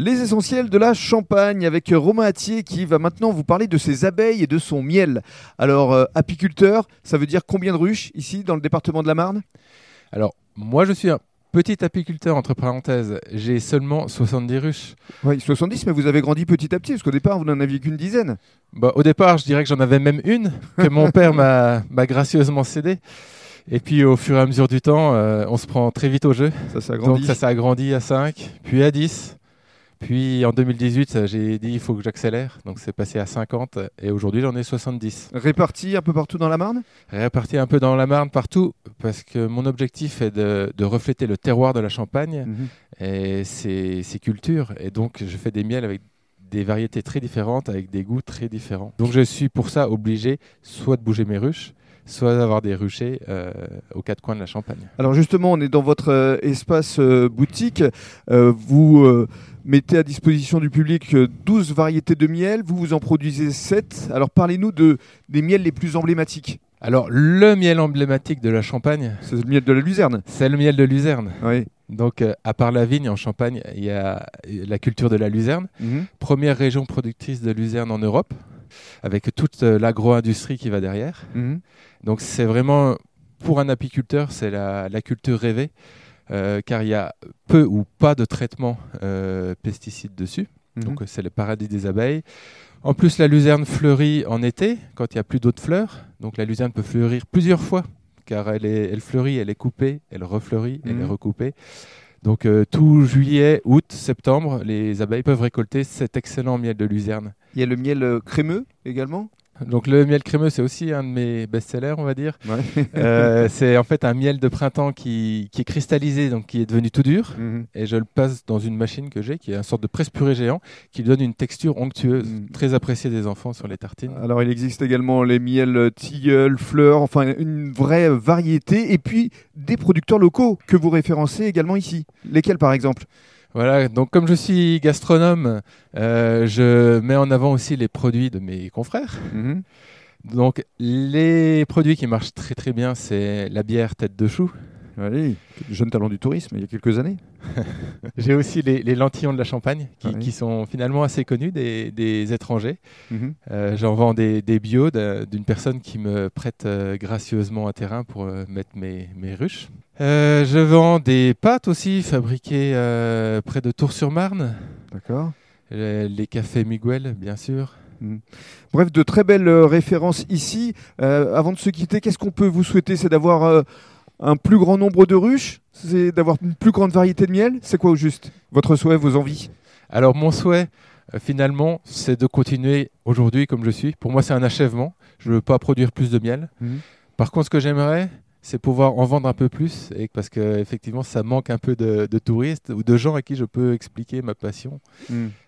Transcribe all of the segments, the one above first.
Les essentiels de la Champagne avec Romain Attier qui va maintenant vous parler de ses abeilles et de son miel. Alors, euh, apiculteur, ça veut dire combien de ruches ici dans le département de la Marne? Alors, moi je suis un petit apiculteur, entre parenthèses. J'ai seulement 70 ruches. Oui, 70, mais vous avez grandi petit à petit, parce qu'au départ, vous n'en aviez qu'une dizaine. Bah, au départ, je dirais que j'en avais même une, que mon père m'a gracieusement cédée. Et puis au fur et à mesure du temps, euh, on se prend très vite au jeu. Ça s'est Donc ça s'est agrandi à 5, puis à 10. Puis en 2018, euh, j'ai dit il faut que j'accélère. Donc c'est passé à 50 et aujourd'hui j'en ai 70. Répartis un peu partout dans la Marne? Réparti un peu dans la Marne partout parce que mon objectif est de, de refléter le terroir de la Champagne et ses, ses cultures. Et donc je fais des miels avec des variétés très différentes, avec des goûts très différents. Donc je suis pour ça obligé soit de bouger mes ruches, soit d'avoir des ruchers euh, aux quatre coins de la Champagne. Alors justement, on est dans votre euh, espace euh, boutique. Vous mettez à disposition du public euh, 12 variétés de miel. Vous vous en produisez 7. Alors parlez-nous de, des miels les plus emblématiques. Alors le miel emblématique de la Champagne, C'est le miel de la luzerne. c'est le miel de Luzerne. Oui. Donc, euh, à part la vigne en Champagne, il y a la culture de la luzerne, première région productrice de luzerne en Europe, avec toute euh, l'agro-industrie qui va derrière. Mhm. Donc, c'est vraiment, pour un apiculteur, c'est la, la culture rêvée, euh, car il y a peu ou pas de traitement euh, pesticides dessus. Mhm. Donc, c'est le paradis des abeilles. En plus, la luzerne fleurit en été, quand il n'y a plus d'autres fleurs. Donc, la luzerne peut fleurir plusieurs fois, car elle, est, elle fleurit, elle est coupée, elle refleurit, elle est recoupée. Donc, euh, tout juillet, août, septembre, les abeilles peuvent récolter cet excellent miel de luzerne. Il y a le miel euh, crémeux également? Donc, le miel crémeux, c'est aussi un de mes best-sellers, on va dire. Ouais. Euh, c'est en fait un miel de printemps qui, qui est cristallisé, donc qui est devenu tout dur. Mhm. Et je le passe dans une machine que j'ai, qui est une sorte de presse-purée géant, qui lui donne une texture onctueuse, Mm. très appréciée des enfants sur les tartines. Alors il existe également les miels euh, tilleul, fleurs, enfin une vraie variété. Et puis des producteurs locaux que vous référencez également ici. Lesquels par exemple? Voilà, donc comme je suis gastronome, euh, je mets en avant aussi les produits de mes confrères. Mhm. Donc les produits qui marchent très très bien, c'est la bière tête de chou. Oui, jeune talent du tourisme il y a quelques années. J'ai aussi les, les lentillons de la Champagne, qui, Ah oui. qui sont finalement assez connus des, des étrangers. Mhm. Euh, J'en vends des, des bio d'un- d'une personne qui me prête euh, gracieusement un terrain pour euh, mettre mes, mes ruches. Euh, je vends des pâtes aussi fabriquées euh, près de Tours-sur-Marne. D'accord. Euh, les cafés Miguel, bien sûr. Bref, de très belles références ici. Avant de se quitter, qu'est-ce qu'on peut vous souhaiter? C'est d'avoir un plus grand nombre de ruches? C'est d'avoir une plus grande variété de miel? C'est quoi au juste Votre souhait, vos envies? Alors mon souhait, finalement, c'est de continuer aujourd'hui comme je suis. Pour moi, c'est un achèvement. Je ne veux pas produire plus de miel. Mhm. Par contre, ce que j'aimerais, c'est pouvoir en vendre un peu plus, et parce que effectivement, ça manque un peu de, de touristes ou de gens à qui je peux expliquer ma passion.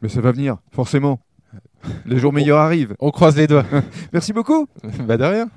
Mais ça va venir, forcément. Les jours meilleurs arrivent. On croise les doigts. Merci beaucoup. bah de rien.